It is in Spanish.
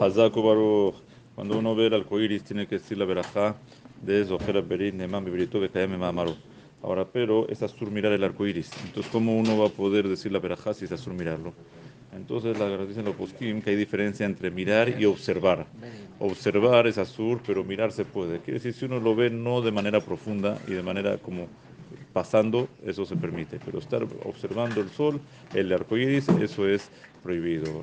Hazaku Baruch. Cuando uno ve el arco iris, tiene que decir la verajá de Zohera Berit, Neman Bibrito, Bekayame Mamaro. Ahora, pero es asur mirar el arco iris. Entonces, ¿cómo uno va a poder decir la verajá si es asur mirarlo? Entonces, la gracia en los poskim que hay diferencia entre mirar y observar. Observar es azur, pero mirar se puede. Quiere decir, si uno lo ve no de manera profunda y de manera como pasando, eso se permite. Pero estar observando el sol, el arco iris, eso es prohibido.